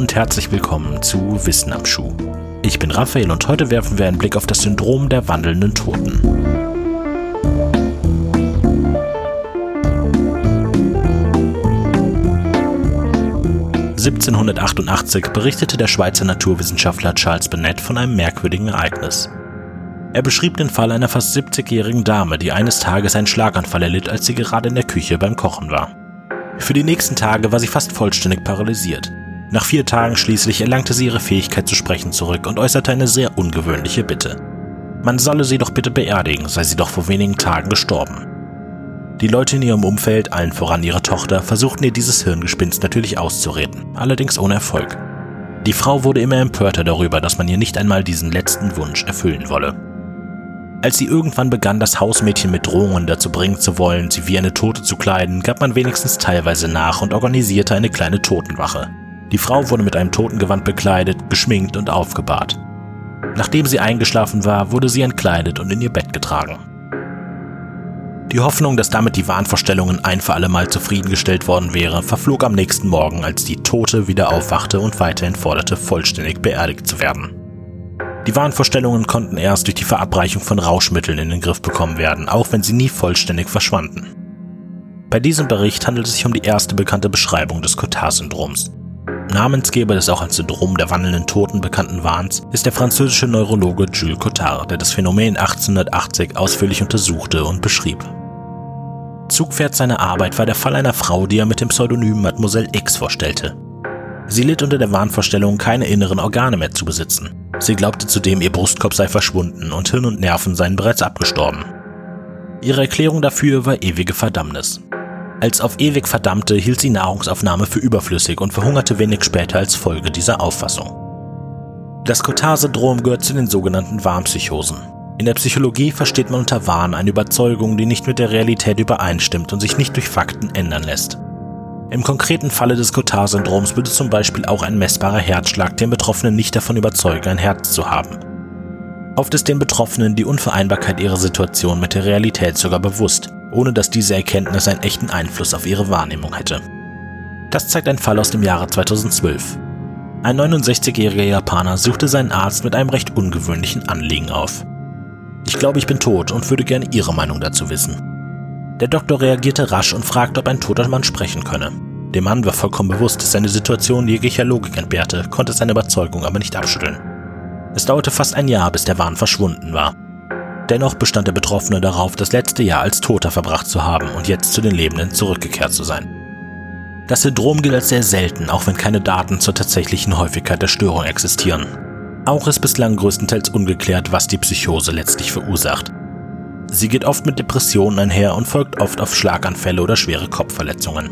und herzlich willkommen zu Wissen am Schuh. Ich bin Raphael und heute werfen wir einen Blick auf das Syndrom der wandelnden Toten. (1788) berichtete der Schweizer Naturwissenschaftler Charles Bennett von einem merkwürdigen Ereignis. Er beschrieb den Fall einer fast 70-jährigen Dame, die eines Tages einen Schlaganfall erlitt, als sie gerade in der Küche beim Kochen war. Für die nächsten Tage war sie fast vollständig paralysiert. Nach vier Tagen schließlich erlangte sie ihre Fähigkeit zu sprechen zurück und äußerte eine sehr ungewöhnliche Bitte. Man solle sie doch bitte beerdigen, sei sie doch vor wenigen Tagen gestorben. Die Leute in ihrem Umfeld, allen voran ihre Tochter, versuchten ihr dieses Hirngespinst natürlich auszureden, allerdings ohne Erfolg. Die Frau wurde immer empörter darüber, dass man ihr nicht einmal diesen letzten Wunsch erfüllen wolle. Als sie irgendwann begann, das Hausmädchen mit Drohungen dazu bringen zu wollen, sie wie eine Tote zu kleiden, gab man wenigstens teilweise nach und organisierte eine kleine Totenwache. Die Frau wurde mit einem Totengewand bekleidet, geschminkt und aufgebahrt. Nachdem sie eingeschlafen war, wurde sie entkleidet und in ihr Bett getragen. Die Hoffnung, dass damit die Wahnvorstellungen ein für alle Mal zufriedengestellt worden wäre, verflog am nächsten Morgen, als die Tote wieder aufwachte und weiterhin forderte, vollständig beerdigt zu werden. Die Wahnvorstellungen konnten erst durch die Verabreichung von Rauschmitteln in den Griff bekommen werden, auch wenn sie nie vollständig verschwanden. Bei diesem Bericht handelt es sich um die erste bekannte Beschreibung des Cotard-Syndroms. Namensgeber des auch als Syndrom der wandelnden Toten bekannten Wahns ist der französische Neurologe Jules Cotard, der das Phänomen 1880 ausführlich untersuchte und beschrieb. Zugpferd seiner Arbeit war der Fall einer Frau, die er mit dem Pseudonym Mademoiselle X vorstellte. Sie litt unter der Wahnvorstellung, keine inneren Organe mehr zu besitzen. Sie glaubte zudem, ihr Brustkorb sei verschwunden und Hirn und Nerven seien bereits abgestorben. Ihre Erklärung dafür war ewige Verdammnis. Als auf ewig Verdammte hielt sie Nahrungsaufnahme für überflüssig und verhungerte wenig später als Folge dieser Auffassung. Das Cotard-Syndrom gehört zu den sogenannten Warnpsychosen. In der Psychologie versteht man unter Wahn eine Überzeugung, die nicht mit der Realität übereinstimmt und sich nicht durch Fakten ändern lässt. Im konkreten Falle des Cotard-Syndroms würde zum Beispiel auch ein messbarer Herzschlag den Betroffenen nicht davon überzeugen, ein Herz zu haben. Oft ist den Betroffenen die Unvereinbarkeit ihrer Situation mit der Realität sogar bewusst, ohne dass diese Erkenntnis einen echten Einfluss auf ihre Wahrnehmung hätte. Das zeigt ein Fall aus dem Jahre 2012. Ein 69-jähriger Japaner suchte seinen Arzt mit einem recht ungewöhnlichen Anliegen auf. Ich glaube, ich bin tot und würde gerne Ihre Meinung dazu wissen. Der Doktor reagierte rasch und fragte, ob ein toter Mann sprechen könne. Dem Mann war vollkommen bewusst, dass seine Situation jeglicher Logik entbehrte, konnte seine Überzeugung aber nicht abschütteln. Es dauerte fast ein Jahr, bis der Wahn verschwunden war. Dennoch bestand der Betroffene darauf, das letzte Jahr als Toter verbracht zu haben und jetzt zu den Lebenden zurückgekehrt zu sein. Das Syndrom gilt als sehr selten, auch wenn keine Daten zur tatsächlichen Häufigkeit der Störung existieren. Auch ist bislang größtenteils ungeklärt, was die Psychose letztlich verursacht. Sie geht oft mit Depressionen einher und folgt oft auf Schlaganfälle oder schwere Kopfverletzungen.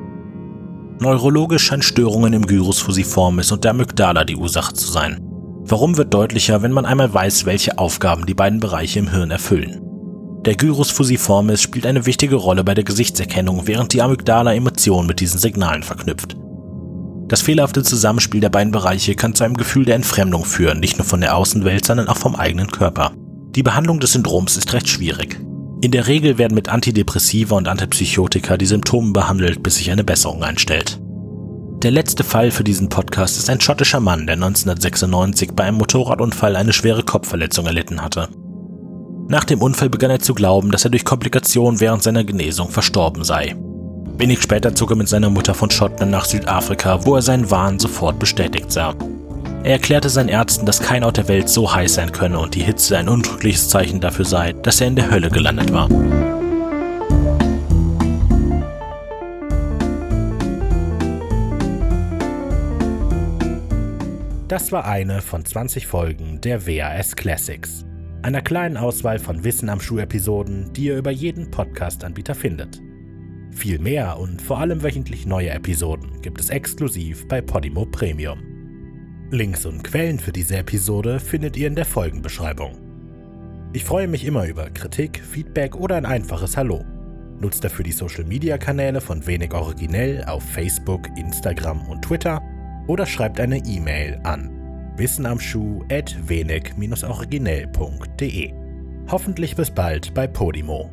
Neurologisch scheinen Störungen im Gyrus fusiformis und der Amygdala die Ursache zu sein. Warum wird deutlicher, wenn man einmal weiß, welche Aufgaben die beiden Bereiche im Hirn erfüllen. Der Gyrus fusiformis spielt eine wichtige Rolle bei der Gesichtserkennung, während die Amygdala Emotionen mit diesen Signalen verknüpft. Das fehlerhafte Zusammenspiel der beiden Bereiche kann zu einem Gefühl der Entfremdung führen, nicht nur von der Außenwelt, sondern auch vom eigenen Körper. Die Behandlung des Syndroms ist recht schwierig. In der Regel werden mit Antidepressiva und Antipsychotika die Symptome behandelt, bis sich eine Besserung einstellt. Der letzte Fall für diesen Podcast ist ein schottischer Mann, der 1996 bei einem Motorradunfall eine schwere Kopfverletzung erlitten hatte. Nach dem Unfall begann er zu glauben, dass er durch Komplikationen während seiner Genesung verstorben sei. Wenig später zog er mit seiner Mutter von Schottland nach Südafrika, wo er seinen Wahn sofort bestätigt sah. Er erklärte seinen Ärzten, dass kein Ort der Welt so heiß sein könne und die Hitze ein undrückliches Zeichen dafür sei, dass er in der Hölle gelandet war. Das war eine von 20 Folgen der WAS Classics, einer kleinen Auswahl von Wissen am Schuh-Episoden, die ihr über jeden Podcast-Anbieter findet. Viel mehr und vor allem wöchentlich neue Episoden gibt es exklusiv bei Podimo Premium. Links und Quellen für diese Episode findet ihr in der Folgenbeschreibung. Ich freue mich immer über Kritik, Feedback oder ein einfaches Hallo. Nutzt dafür die Social Media Kanäle von Wenig Originell auf Facebook, Instagram und Twitter oder schreibt eine E-Mail an wissenamschuh at wenig-originell.de. Hoffentlich bis bald bei Podimo.